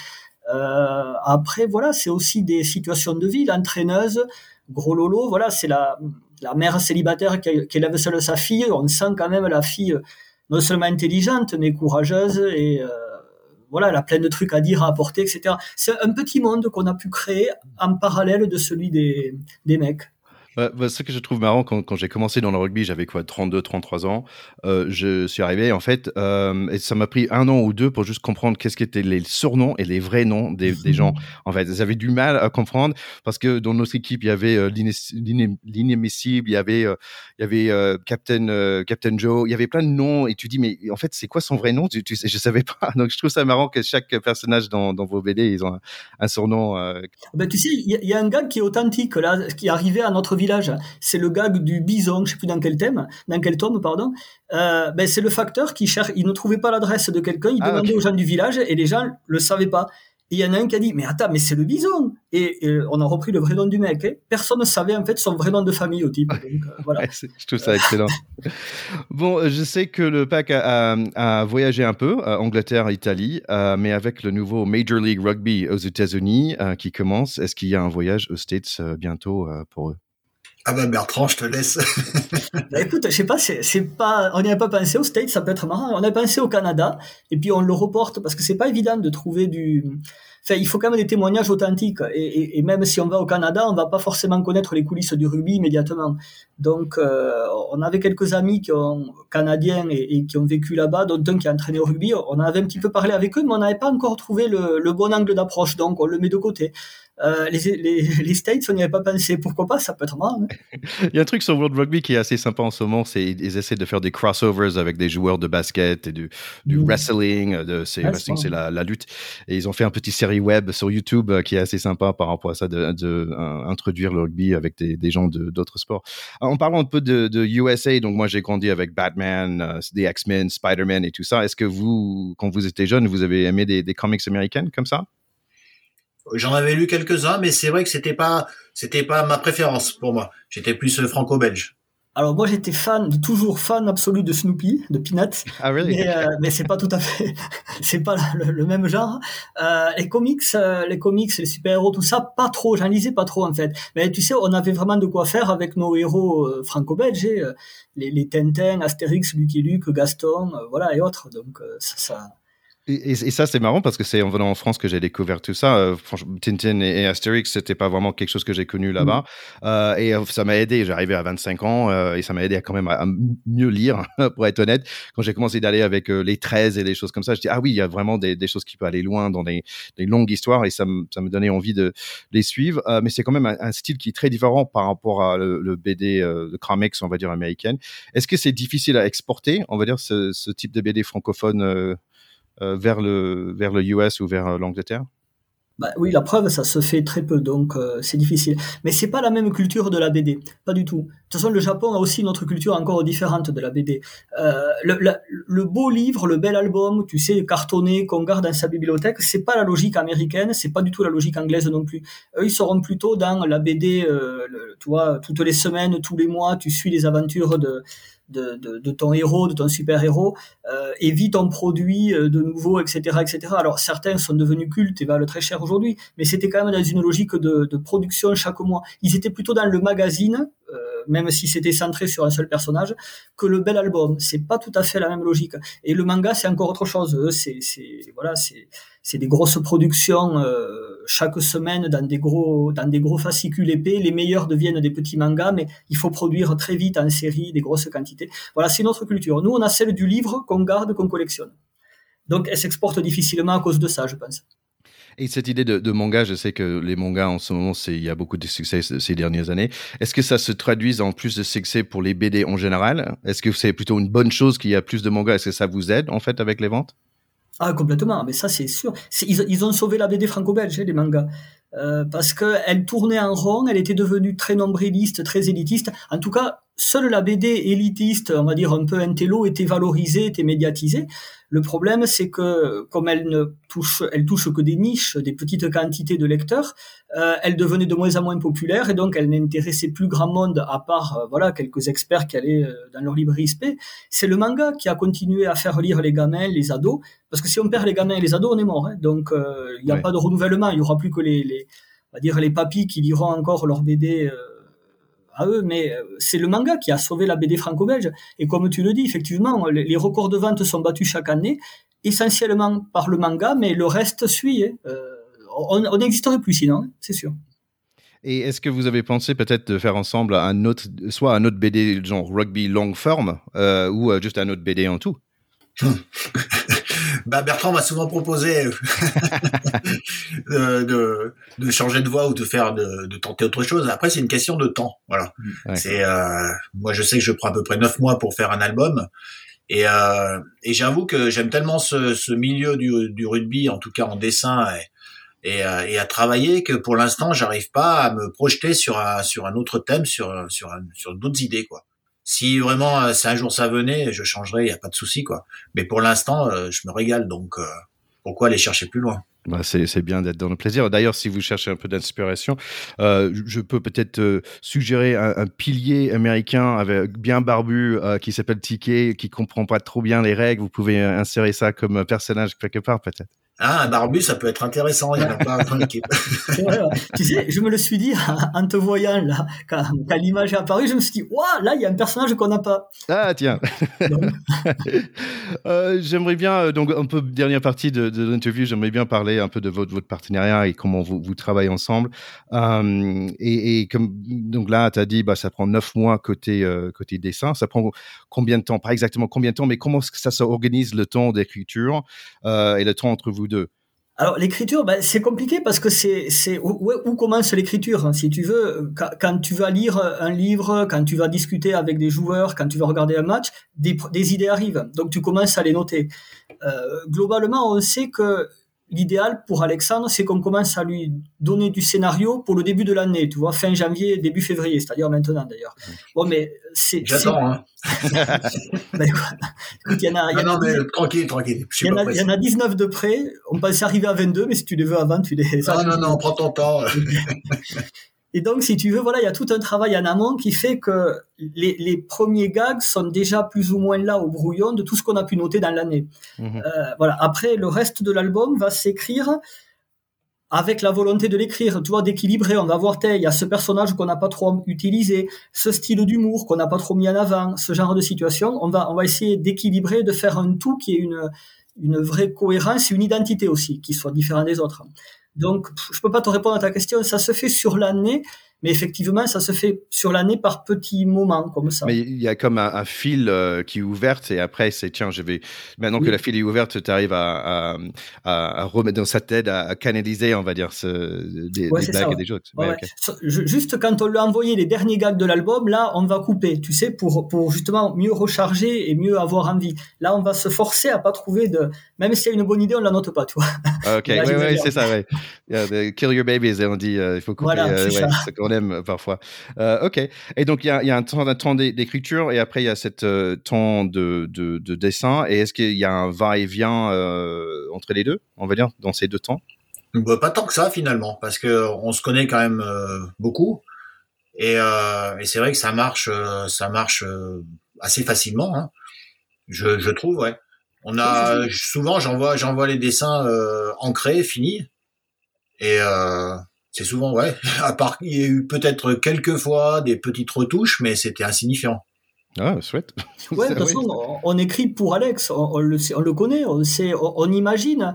Euh, après, voilà, c'est aussi des situations de vie. L'entraîneuse, gros lolo, voilà, c'est la, la mère célibataire qui, qui élève seule sa fille. On sent quand même la fille non seulement intelligente, mais courageuse et euh, voilà, elle a plein de trucs à dire, à apporter, etc. C'est un petit monde qu'on a pu créer en parallèle de celui des, des mecs. Bah, bah, ce que je trouve marrant, quand, quand j'ai commencé dans le rugby, j'avais quoi, 32, 33 ans. Euh, je suis arrivé, en fait, euh, et ça m'a pris un an ou deux pour juste comprendre qu'est-ce qu'étaient les surnoms et les vrais noms des, des gens. En fait, j'avais du mal à comprendre parce que dans notre équipe, il y avait euh, l'inémissible, il y avait, euh, il y avait Captain, Captain Joe, il y avait plein de noms et tu dis, mais en fait, c'est quoi son vrai nom? Tu, tu, Je savais pas. Donc, je trouve ça marrant que chaque personnage dans, dans vos BD, ils ont un, un surnom. Ben, tu sais, il y, y, a un gag qui est authentique, là, qui est arrivé à notre village. C'est le gag du bison, je sais plus dans quel thème, dans quel tome, pardon. Euh, ben c'est le facteur qui cherche, il ne trouvait pas l'adresse de quelqu'un, il ah, demandait aux gens du village et les gens le savaient pas. Et il y en a un qui a dit, mais attends, mais c'est le bison. Et, on a repris le vrai nom du mec. Hein. Personne ne savait en fait son vrai nom de famille au type. Donc, euh, voilà. je trouve ça excellent. bon, je sais que le pack a, a, voyagé un peu, Angleterre, Italie, euh, mais avec le nouveau Major League Rugby aux États-Unis euh, qui commence, est-ce qu'il y a un voyage aux States bientôt pour eux? Ah ben Bertrand, je te laisse. bah écoute, je sais pas, c'est pas, on n'y a pas pensé au States, ça peut être marrant. On a pensé au Canada, et puis on le reporte parce que c'est pas évident de trouver du, enfin, il faut quand même des témoignages authentiques. Et, et, même si on va au Canada, on va pas forcément connaître les coulisses du rugby immédiatement. Donc, euh, on avait quelques amis qui ont, canadiens et, qui ont vécu là-bas, dont un qui a entraîné au rugby. On avait un petit peu parlé avec eux, mais on n'avait pas encore trouvé le, le bon angle d'approche. Donc, on le met de côté. Euh, les, les, les, States, on n'y avait pas pensé. Pourquoi pas? Ça peut être marrant. Hein. Il y a un truc sur World Rugby qui est assez sympa en ce moment, c'est ils essaient de faire des crossovers avec des joueurs de basket et du, du mmh. wrestling. De, c'est, ah, c'est la, la, lutte. Et ils ont fait un petit série web sur YouTube euh, qui est assez sympa par rapport à ça, de, de euh, introduire le rugby avec des, des gens de, d'autres sports. En parlant un peu de, de USA, donc moi j'ai grandi avec Batman, des X-Men, Spider-Man et tout ça. Est-ce que vous, quand vous étiez jeune, vous avez aimé des, des comics américaines comme ça? J'en avais lu quelques-uns, mais c'est vrai que c'était pas, c'était pas ma préférence pour moi. J'étais plus euh, franco-belge. Alors moi j'étais fan, toujours fan absolu de Snoopy, de Peanuts, ah, really? mais, euh, mais c'est pas tout à fait, c'est pas le, même genre. Euh, les comics, euh, les comics, les super-héros, tout ça, pas trop, j'en lisais pas trop en fait. Mais tu sais, on avait vraiment de quoi faire avec nos héros euh, franco-belges, hein, les, les Tintin, Astérix, Lucky Luke, Gaston, voilà et autres. Donc ça, ça et, et, ça, c'est marrant parce que c'est en venant en France que j'ai découvert tout ça. Euh, franchement, Tintin et, Astérix, c'était pas vraiment quelque chose que j'ai connu là-bas. Mmh. Euh, et euh, ça m'a aidé. J'arrivais à 25 ans euh, et ça m'a aidé à quand même à, mieux lire, pour être honnête. Quand j'ai commencé d'aller avec les 13 et les choses comme ça, je dis ah oui, il y a vraiment des, des choses qui peuvent aller loin dans des, des longues histoires et ça, me, ça me donnait envie de les suivre. mais c'est quand même un, un, style qui est très différent par rapport à le, le BD, le comics, on va dire américaine. Est-ce que c'est difficile à exporter, on va dire, ce, ce type de BD francophone euh, vers, le, vers le US ou vers euh, l'Angleterre? Bah, oui, la preuve, ça se fait très peu, donc euh, c'est difficile. Mais c'est pas la même culture de la BD, pas du tout. De toute façon, le Japon a aussi une autre culture encore différente de la BD. Euh, le, beau livre, le bel album, tu sais, cartonné qu'on garde dans sa bibliothèque, c'est pas la logique américaine, c'est pas du tout la logique anglaise non plus. Eux, ils seront plutôt dans la BD, euh, tu vois, toutes les semaines, tous les mois, tu suis les aventures de de, ton héros, de ton super-héros, euh, et vit ton produit euh, de nouveau, etc., etc. Alors certains sont devenus cultes et valent très cher aujourd'hui, mais c'était quand même dans une logique de, de, production chaque mois. Ils étaient plutôt dans le magazine, euh, même si c'était centré sur un seul personnage, que le bel album. C'est pas tout à fait la même logique. Et le manga, c'est encore autre chose. C'est, voilà, c'est des grosses productions. Euh, chaque semaine dans des gros dans des gros fascicules épais. Les meilleurs deviennent des petits mangas, mais il faut produire très vite en série des grosses quantités. Voilà, c'est notre culture. Nous, on a celle du livre qu'on garde, qu'on collectionne. Donc, elle s'exporte difficilement à cause de ça, je pense. Et cette idée de, manga, je sais que les mangas en ce moment, il y a beaucoup de succès ces dernières années. Est-ce que ça se traduit en plus de succès pour les BD en général? Est-ce que c'est plutôt une bonne chose qu'il y a plus de mangas? Est-ce que ça vous aide en fait avec les ventes? Ah, complètement, mais ça c'est sûr. Ils, ont sauvé la BD franco-belge, hein, les mangas. Euh, parce qu'elle tournait en rond, elle était devenue très nombriliste, très élitiste. En tout cas, seule la BD élitiste, on va dire un peu intello, était valorisée, était médiatisée. Le problème, c'est que comme elle ne touche, elle touche que des niches, des petites quantités de lecteurs, euh, elle devenait de moins en moins populaire et donc elle n'intéressait plus grand monde à part euh, voilà quelques experts qui allaient euh, dans leur librairie SP. C'est le manga qui a continué à faire lire les gamins, les ados, parce que si on perd les gamins et les ados, on est mort. Hein. Donc il n'y a pas de renouvellement, il y aura plus que les, les on va dire les papis qui liront encore leur BD à eux, mais c'est le manga qui a sauvé la BD franco-belge. Et comme tu le dis, effectivement, les records de vente sont battus chaque année, essentiellement par le manga, mais le reste suit. Hein. Euh, on n'existerait plus sinon, hein, c'est sûr. Et est-ce que vous avez pensé peut-être de faire ensemble un autre, soit un autre BD genre rugby long form ou juste un autre BD en tout? Bah Bertrand m'a souvent proposé de, de, changer de voix ou de faire de, de tenter autre chose. Après, c'est une question de temps. Voilà. C'est euh, moi, je sais que je prends à peu près neuf mois pour faire un album. Et, euh, et j'avoue que j'aime tellement ce, ce milieu du, du, rugby, en tout cas en dessin et, et, euh, à travailler, que pour l'instant, j'arrive pas à me projeter sur un, sur un autre thème, sur, sur, sur d'autres idées, quoi si vraiment euh, si un jour ça venait, je changerais, il y a pas de souci quoi. Mais pour l'instant, euh, je me régale, donc pourquoi aller chercher plus loin? Bah c'est bien d'être dans le plaisir. D'ailleurs, si vous cherchez un peu d'inspiration, je peux peut-être suggérer un, pilier américain avec bien barbu qui s'appelle Ticket, qui comprend pas trop bien les règles. Vous pouvez insérer ça comme personnage quelque part, peut-être. Ah, un barbu, ça peut être intéressant. Il n'y en a pas dans l'équipe. Tu sais, je me le suis dit en te voyant là, quand, l'image est apparue, je me suis dit, waouh, là, il y a un personnage qu'on n'a pas. Ah, tiens. euh, j'aimerais bien, euh, donc, un peu dernière partie de, de l'interview, j'aimerais bien parler un peu de votre, votre partenariat et comment vous, vous travaillez ensemble. Euh, et, et, comme, donc là, tu as dit, bah, ça prend neuf mois côté, euh, côté dessin. Ça prend combien de temps? Pas exactement combien de temps, mais comment ça s'organise le temps d'écriture euh, et le temps entre vous alors l'écriture, ben, c'est compliqué parce que c'est c'est où, commence l'écriture si tu veux quand, tu vas lire un livre, quand tu vas discuter avec des joueurs, quand tu vas regarder un match, des, des idées arrivent. Donc tu commences à les noter. Euh, globalement, on sait que l'idéal pour Alexandre, c'est qu'on commence à lui donner du scénario pour le début de l'année, tu vois, fin janvier, début février, c'est-à-dire maintenant d'ailleurs. Bon, mais c'est. J'attends, hein. ben, écoute, il y en a. non, non, mais tranquille, tranquille. Il y, en a, y en a 19 de près. On pensait arriver à 22, mais si tu les veux avant, tu les. Non, non, non, prends ton temps. Et donc, si tu veux, voilà, il y a tout un travail en amont qui fait que les, les, premiers gags sont déjà plus ou moins là au brouillon de tout ce qu'on a pu noter dans l'année. Mhm. Euh, voilà. Après, le reste de l'album va s'écrire avec la volonté de l'écrire, tu vois, d'équilibrer. On va voir, il y a ce personnage qu'on n'a pas trop utilisé, ce style d'humour qu'on n'a pas trop mis en avant, ce genre de situation. On va, on va essayer d'équilibrer, de faire un tout qui ait une, une vraie cohérence et une identité aussi, qui soit différent des autres. Donc, je peux pas te répondre à ta question. Ça se fait sur l'année, mais effectivement, ça se fait sur l'année par petits moments comme ça. Mais il y a comme un, fil euh, qui est ouvert et après, c'est tiens, je vais. Maintenant que la fil est ouverte, tu arrives à, à, remettre dans sa tête, à, canaliser, on va dire, ce, des, blagues et des jokes. Juste quand on lui a envoyé les derniers gags de l'album, là, on va couper, tu sais, pour, pour justement mieux recharger et mieux avoir envie. Là, on va se forcer à pas trouver de. Même s'il y a une bonne idée, on la note pas, tu vois. Ah, ok, oui, oui, c'est ça, ouais. kill your babies, on dit, euh, il faut couper. Voilà, euh, euh, parfois. Euh, ok. Et donc, il y a, y a, un temps, un temps d'écriture et après, il y a cet euh, temps de, de, de, dessin. Et est-ce qu'il y a un va-et-vient entre les deux, on va dire, dans ces deux temps? Bah, Pas tant que ça, finalement, parce que on se connaît quand même beaucoup. Et, et c'est vrai que ça marche, ça marche assez facilement. Hein. Je, je trouve, ouais. On a souvent, j'envoie, j'envoie les dessins ancrés, finis, et euh, c'est souvent, ouais, à part qu'il y a eu peut-être quelques fois des petites retouches, mais c'était insignifiant. Ah, chouette. Ouais, de toute façon, on, écrit pour Alex, on, le, on le, connaît, on, sait, on, imagine.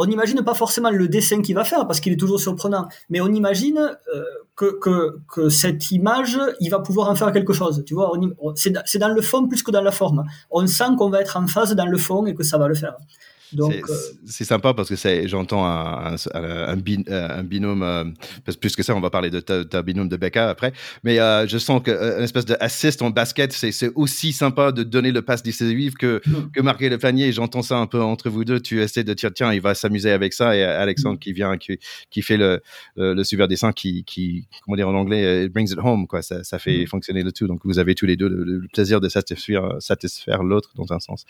On n'imagine pas forcément le dessin qu'il va faire parce qu'il est toujours surprenant, mais on imagine euh, que, que, que, cette image, il va pouvoir en faire quelque chose. Tu vois, c'est dans le fond plus que dans la forme. On sent qu'on va être en phase dans le fond et que ça va le faire. Euh, c'est sympa parce que j'entends un, un, un, binôme, euh, plus que ça, on va parler de ta, binôme de Becca après, mais euh, je sens qu'une espèce d'assist en basket, c'est aussi sympa de donner le pass décisif que, mm. que marquer le panier. J'entends ça un peu entre vous deux. Tu essaies de dire, tiens, il va s'amuser avec ça, et Alexandre mm. qui vient, qui, qui fait le, le, super dessin, qui, qui, comment dire en anglais, it brings it home, quoi. Ça, ça fait mm. fonctionner le tout. Donc vous avez tous les deux le, plaisir de satisfaire, satisfaire l'autre dans un sens.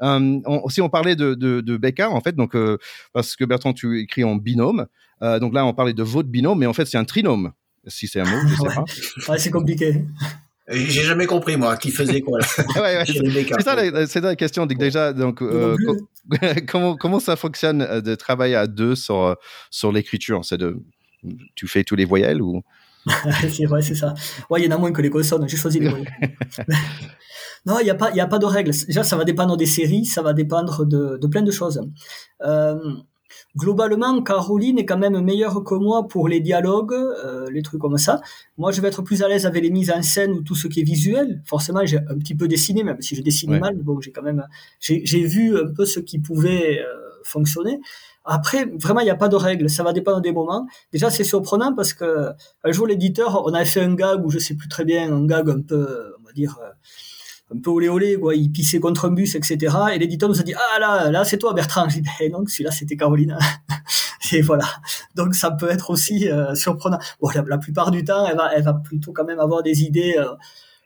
on, si on parlait de, de de, Becca, en fait, donc, euh, parce que Bertrand, tu écris en binôme. Euh, donc là, on parlait de votre binôme, mais en fait, c'est un trinôme, si c'est un mot, je sais pas. c'est compliqué. J'ai jamais compris moi qui faisait quoi. c'est ça, c'est la question. Déjà, donc euh, comment comment ça fonctionne de travailler à deux sur sur l'écriture? C'est de tu fais tous les voyelles ou? C'est vrai, c'est ça. Ouais, il y en a moins que les consonnes. J'ai choisi les voyelles. Non, il n'y a, pas, y a pas de règles. Déjà, ça va dépendre des séries, ça va dépendre de, de plein de choses. Euh, globalement, Caroline est quand même meilleure que moi pour les dialogues, euh, les trucs comme ça. Moi, je vais être plus à l'aise avec les mises en scène ou tout ce qui est visuel. Forcément, j'ai un petit peu dessiné, même si je dessine mal. Bon, j'ai quand même, j'ai vu un peu ce qui pouvait euh, fonctionner. Après, vraiment, il n'y a pas de règle. Ça va dépendre des moments. Déjà, c'est surprenant parce que un jour, l'éditeur, on avait fait un gag où je sais plus très bien, un gag un peu, on va dire, euh, un peu olé olé, quoi. Il pissait contre un bus, etc. Et l'éditeur nous a dit, ah là, là, c'est toi, Bertrand. J'ai dit, eh non, celui-là, c'était Caroline. et voilà. Donc, ça peut être aussi euh, surprenant. Bon, la, plupart du temps, elle va, elle va plutôt quand même avoir des idées euh,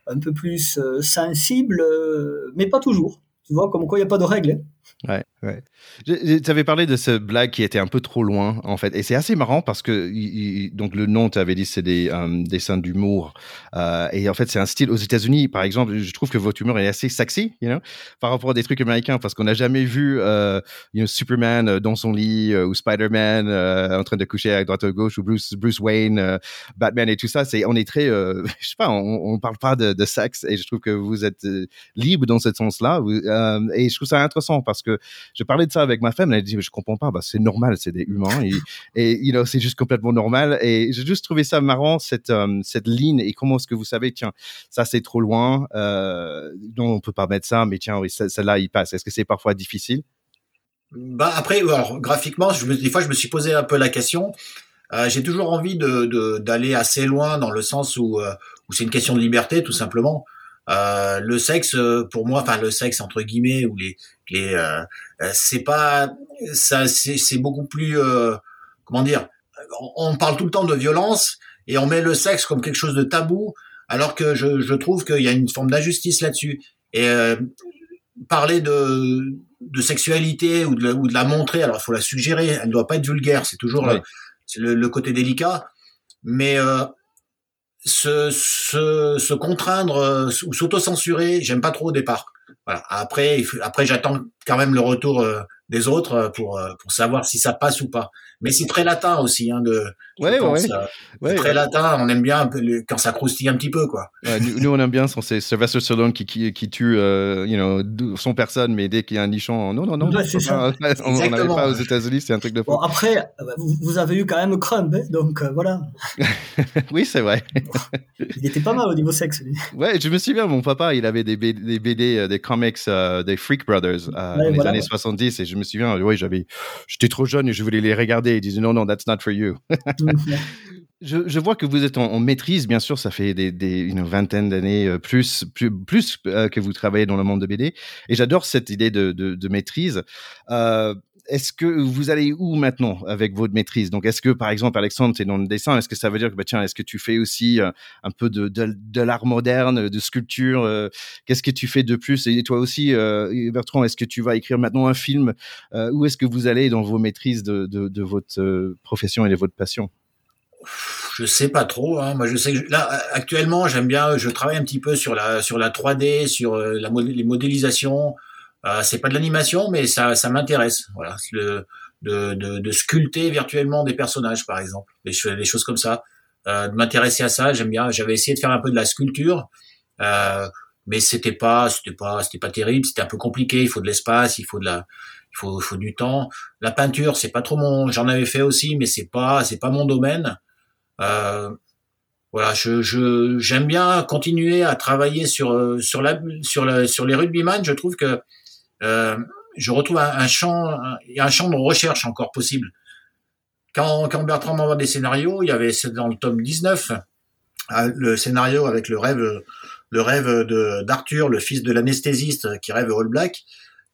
un peu plus euh, sensibles, mais pas toujours. Tu vois, comme quoi il n'y a pas de règles. Hein. Ouais. Tu avais parlé de ce blague qui était un peu trop loin, en fait. Et c'est assez marrant parce que, donc, le nom, tu avais dit, c'est des um, dessins d'humour. Euh, et en fait, c'est un style aux États-Unis, par exemple. Je trouve que votre humour est assez sexy, you know, par rapport à des trucs américains, parce qu'on n'a jamais vu, euh, Superman euh, dans son lit ou Spider-Man en train de coucher à droite à gauche ou Bruce, Bruce Wayne, Batman et tout ça. C'est, on est très, je sais pas, on, on parle pas de, de, sexe et je trouve que vous êtes libre dans ce sens-là. et je trouve ça intéressant parce que je parlais de ça avec ma femme, elle a dit, je comprends pas, bah, c'est normal, c'est des humains et, c'est juste complètement normal. Et j'ai juste trouvé ça marrant, cette, euh, cette ligne et comment est-ce que vous savez, tiens, ça c'est trop loin, euh, non, on peut pas mettre ça, mais tiens, celle-là, il passe. Est-ce que c'est parfois difficile? Bah après, alors, graphiquement, je des fois, je me suis posé un peu la question. Euh, j'ai toujours envie de d'aller assez loin dans le sens où, euh, où c'est une question de liberté, tout simplement. Euh, le sexe, euh, pour moi, enfin le sexe entre guillemets ou les, les euh, c'est pas ça, c'est beaucoup plus comment dire. On parle tout le temps de violence et on met le sexe comme quelque chose de tabou, alors que je, je trouve qu'il y a une forme d'injustice là-dessus. Et parler de, de sexualité ou de, la, ou de la montrer, alors il faut la suggérer, elle ne doit pas être vulgaire, c'est toujours le, le, côté délicat, mais euh, se, se, se contraindre euh, ou s'auto-censurer, j'aime pas trop au départ. Voilà. Après, après j'attends quand même le retour euh, des autres euh, pour, pour savoir si ça passe ou pas. Mais c'est très latin aussi, hein, de. Ouais, ouais. ouais. Très latin. On aime bien quand ça croustille un petit peu, quoi. nous, on aime bien, c'est Sylvester Stallone qui, qui, qui tue, euh, you know, son personne, mais dès qu'il y a un nichon, non, non, non, ouais, pas, on n'avait pas aux États-Unis, c'est un truc de fou. Bon, après, vous, avez eu quand même Crumb, hein, donc voilà. oui, c'est vrai. il était pas mal au niveau sexe. Lui. Ouais, je me souviens, mon papa, il avait des BD, des, BD, des comics, des Freak Brothers dans les années 70, et je me souviens, oui, j'avais, j'étais trop jeune et je voulais les regarder. Ils disaient non, non, that's not for you. Je, je, vois que vous êtes en, maîtrise, bien sûr, ça fait des, des une vingtaine d'années euh, plus, plus, plus euh, que vous travaillez dans le monde de BD. Et j'adore cette idée de, de, de maîtrise. Euh, est-ce que vous allez où maintenant avec votre maîtrise? Donc, est-ce que, par exemple, Alexandre, tu es dans le dessin, est-ce que ça veut dire que, bah, tiens, est-ce que tu fais aussi euh, un peu de, de, de l'art moderne, de sculpture euh, Qu'est-ce que tu fais de plus? Et toi aussi, euh, Bertrand, est-ce que tu vas écrire maintenant un film? Où est-ce que vous allez dans vos maîtrises de, de votre profession et de votre passion? Je sais pas trop. Hein. Moi, je sais que là actuellement, j'aime bien. Je travaille un petit peu sur la sur la 3D, sur la les modélisations. Euh, c'est pas de l'animation, mais ça, ça m'intéresse. Voilà, de, de, de, sculpter virtuellement des personnages, par exemple, des, des choses comme ça. Euh, de m'intéresser à ça, j'aime bien. J'avais essayé de faire un peu de la sculpture, euh, mais c'était pas, c'était pas, c'était pas terrible. C'était un peu compliqué. Il faut de l'espace, il faut de la, il faut, il faut du temps. La peinture, c'est pas trop mon. J'en avais fait aussi, mais c'est pas, c'est pas mon domaine. Euh, voilà, je, j'aime bien continuer à travailler sur sur la sur la sur les rugbyman. Je trouve que euh, je retrouve un, champ, un, un champ de recherche encore possible. Quand, quand Bertrand m'envoie des scénarios, il y avait dans le tome 19 euh, le scénario avec le rêve, le rêve de d'Arthur, le fils de l'anesthésiste qui rêve All Black.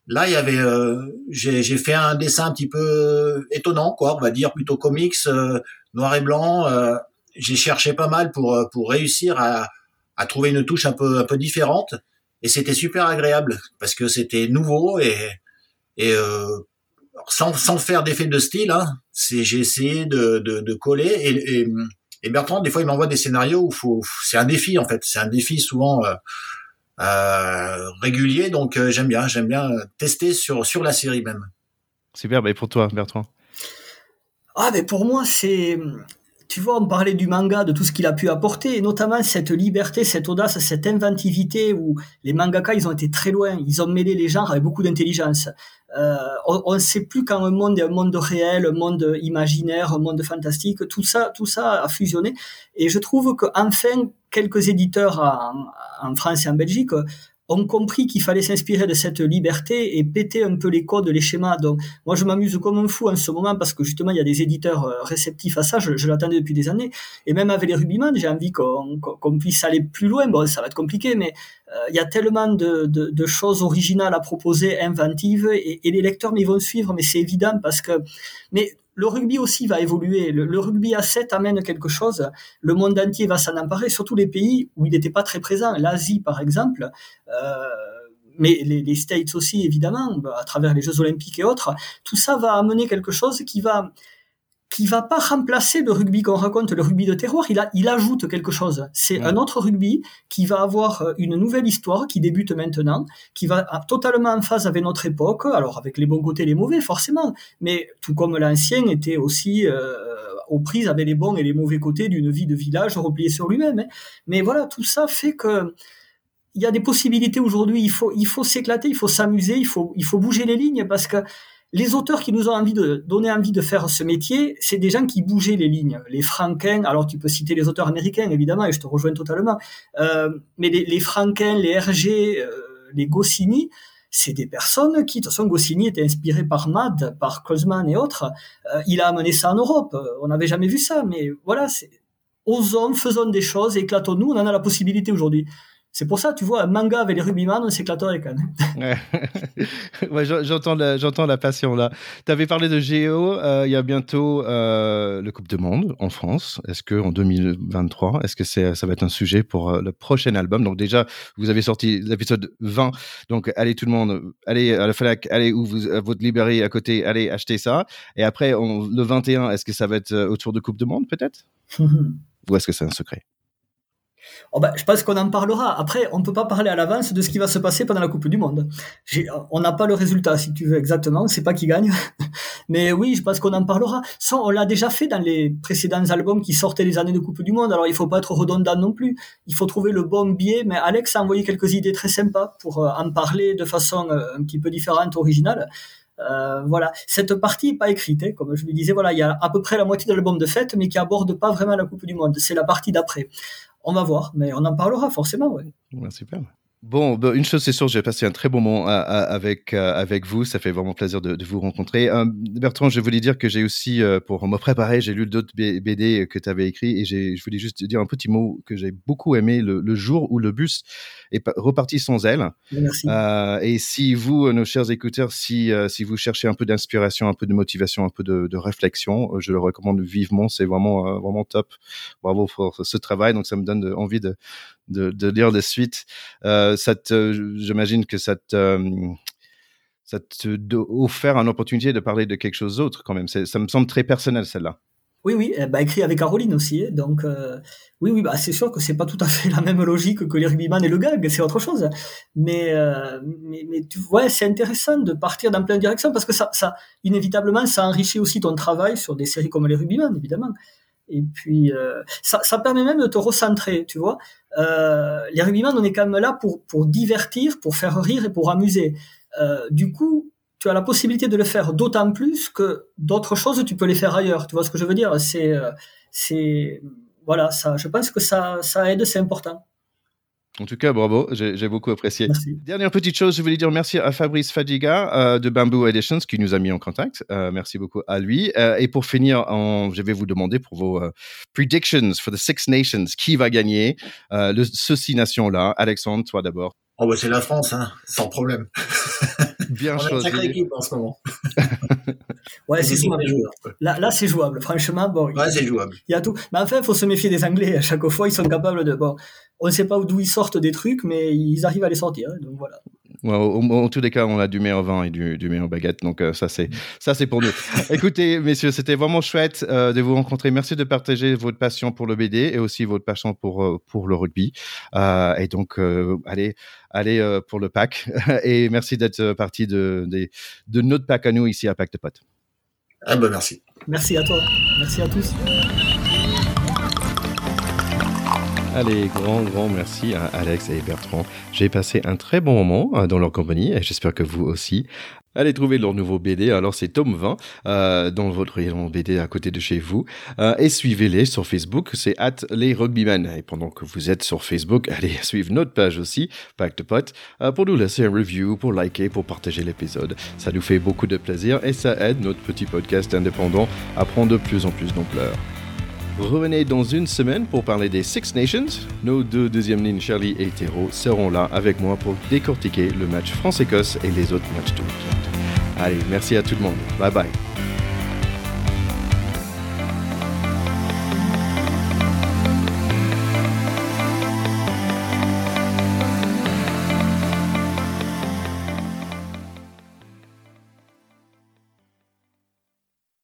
Là, il y avait, euh, j'ai fait un dessin un petit peu étonnant, quoi, on va dire plutôt comics, euh, noir et blanc. j'ai cherché pas mal pour pour réussir à, à trouver une touche un peu un peu différente. Et c'était super agréable parce que c'était nouveau et et euh, sans, sans faire d'effet de style, hein, c'est j'ai essayé de, de, de coller. Et, et, et, Bertrand des fois il m'envoie des scénarios où faut c'est un défi en fait, c'est un défi souvent euh, euh, régulier. Donc euh, j'aime bien j'aime bien tester sur sur la série même. Super, et pour toi Bertrand? Ah mais pour moi c'est tu vois, on parlait du manga, de tout ce qu'il a pu apporter, et notamment cette liberté, cette audace, cette inventivité où les mangaka, ils ont été très loin, ils ont mêlé les genres avec beaucoup d'intelligence. Euh, on ne sait plus quand un monde est un monde réel, un monde imaginaire, un monde fantastique, tout ça, tout ça a fusionné. Et je trouve qu'enfin, quelques éditeurs en, en France et en Belgique ont compris qu'il fallait s'inspirer de cette liberté et péter un peu les codes, les schémas. Donc, moi, je m'amuse comme un fou en ce moment parce que justement, il y a des éditeurs euh, réceptifs à ça. Je, l'attendais depuis des années. Et même avec les Rubyman, j'ai envie qu'on puisse aller plus loin. Bon, ça va être compliqué, mais euh, il y a tellement de, choses originales à proposer, inventives, et, et les lecteurs, mais ils vont suivre, mais c'est évident parce que, mais le rugby aussi va évoluer. Le, rugby à 7 amène quelque chose. Le monde entier va s'en emparer, surtout les pays où il n'était pas très présent. L'Asie, par exemple. Euh, mais les, les, States aussi, évidemment, à travers les Jeux Olympiques et autres. Tout ça va amener quelque chose qui va qui va pas remplacer le rugby qu'on raconte, le rugby de terroir, il, a, il ajoute quelque chose. C'est un autre rugby qui va avoir euh, une nouvelle histoire qui débute maintenant, qui va totalement en phase avec notre époque, alors avec les bons côtés et les mauvais forcément, mais tout comme l'ancien était aussi euh, aux prises avec les bons et les mauvais côtés d'une vie de village repliée sur lui-même. Hein. Mais voilà, tout ça fait que il y a des possibilités aujourd'hui, il faut, il faut s'éclater, il faut s'amuser, il faut, il faut bouger les lignes parce que les auteurs qui nous ont envie de donner envie de faire ce métier, c'est des gens qui bougeaient les lignes. Les Franken, alors tu peux citer les auteurs américains évidemment, et je te rejoins totalement, euh, mais les, les les Hergé, euh, les Goscinny, c'est des personnes qui, de toute façon, Goscinny était inspiré par Mad, par Kozman et autres. Euh, il a amené ça en Europe. On n'avait jamais vu ça, mais voilà, c'est osons, faisons des choses, éclatons-nous. On en a la possibilité aujourd'hui. C'est pour ça, tu vois, un manga avec les rugbyman, on s'éclaterait quand même. ouais, j'entends la, j'entends la passion là. Tu avais parlé de Géo, euh, il y a bientôt euh, le Coupe du Monde en France. Est-ce que en 2023, est-ce que c'est, ça va être un sujet pour euh, le prochain album? Donc déjà, vous avez sorti l'épisode 20. Donc allez tout le monde, allez à la Fnac, allez où vous, à votre librairie à côté, allez acheter ça. Et après, le 21, est-ce que ça va être autour de Coupe du Monde peut-être? Ou est-ce que c'est un secret? Oh ben, je pense qu'on en parlera. Après, on ne peut pas parler à l'avance de ce qui va se passer pendant la Coupe du Monde. On n'a pas le résultat, si tu veux, exactement. Ne sait pas qui gagne. Mais oui, je pense qu'on en parlera. Ça, on l'a déjà fait dans les précédents albums qui sortaient les années de Coupe du Monde. Alors, il faut pas être redondant non plus. Il faut trouver le bon biais. Mais Alex a envoyé quelques idées très sympas pour euh, en parler de façon euh, un petit peu différente, originale. Euh, voilà, cette partie n'est pas écrite, hein. comme je lui disais. Voilà, il y a à peu près la moitié de l'album de fête, mais qui aborde pas vraiment la Coupe du Monde. C'est la partie d'après on va voir, mais on en parlera forcément. Ouais. super. Bon, bah, une chose c'est sûre, j'ai passé un très bon moment avec euh, avec vous. Ça fait vraiment plaisir de, vous rencontrer. Euh, Bertrand, je voulais dire que j'ai aussi, euh, pour me préparer, j'ai lu d'autres BD que tu avais écrits et je voulais juste dire un petit mot que j'ai beaucoup aimé le, jour où le bus est reparti sans elle. Merci. et si vous, nos chers écouteurs, si si vous cherchez un peu d'inspiration, un peu de motivation, un peu de, de réflexion, je le recommande vivement. C'est vraiment vraiment top. Bravo pour ce travail. Donc ça me donne envie de de, lire les suites. Euh, ça j'imagine que ça te, euh, ça te offert une opportunité de parler de quelque chose d'autre quand même. Ça me semble très personnel celle-là. Oui, oui, bah, écrit avec Caroline aussi. Hein. donc, euh, oui, oui, bah, c'est sûr que c'est pas tout à fait la même logique que les rugbyman et le gag, c'est autre chose. Mais, tu vois, c'est intéressant de partir dans plein de directions parce que ça, ça, inévitablement, ça enrichit aussi ton travail sur des séries comme les rugbyman, évidemment. Et puis, euh, ça, ça, permet même de te recentrer, tu vois. Euh, les rugbyman, on est quand même là pour, pour divertir, pour faire rire et pour amuser. Euh, du coup, tu as la possibilité de le faire d'autant plus que d'autres choses, tu peux les faire ailleurs. Tu vois ce que je veux dire? C'est, euh, c'est, voilà, ça. Je pense que ça, ça aide, c'est important. En tout cas, bravo, j'ai beaucoup apprécié. Dernière petite chose, je voulais dire merci à Fabrice Fadiga euh, de Bamboo Editions qui nous a mis en contact. Euh, merci beaucoup à lui. Euh, et pour finir, je vais vous demander pour vos predictions for the Six Nations, qui va gagner le, ce Six Nations-là Alexandre, toi d'abord. Oh bah c'est la France, hein, sans problème. Bien On choisi. A une équipe en ce moment. ouais, c'est jouable. Là, là c'est jouable. Franchement, bon. Ouais, c'est jouable. Il y a tout. Mais enfin, il faut se méfier des Anglais. À chaque fois, ils sont capables de. Bon, on ne sait pas d'où ils sortent des trucs, mais ils arrivent à les sortir. Hein, donc voilà. En tous les cas, on a du meilleur vin et du, du meilleur baguette, donc euh, ça c'est ça c'est pour nous. Écoutez, messieurs, c'était vraiment chouette euh, de vous rencontrer. Merci de partager votre passion pour le BD et aussi votre passion pour euh, pour le rugby. et donc, allez allez pour le pack et merci d'être parti de, de, de notre pack à nous ici à Pacte de Potes. Ah ben merci. Merci à toi. Merci à tous. Allez, grand, grand merci à Alex et Bertrand. J'ai passé un très bon moment euh, dans leur compagnie et j'espère que vous aussi. Allez trouver leur nouveau BD. Alors c'est tome 20 euh, dans votre rayon BD à côté de chez vous. Euh, et suivez-les sur Facebook, c'est at les rugbymen. Et pendant que vous êtes sur Facebook, allez suivre notre page aussi, Pack de Pot, pour nous laisser un review, pour liker, pour partager l'épisode. Ça nous fait beaucoup de plaisir et ça aide notre petit podcast indépendant à prendre de plus en plus d'ampleur. Revenez dans une semaine pour parler des Six Nations. Nos deux deuxièmes lignes, Charlie et Théro, seront là avec moi pour décortiquer le match France-Écosse et les autres matchs de week-end. Allez, merci à tout le monde. Bye bye.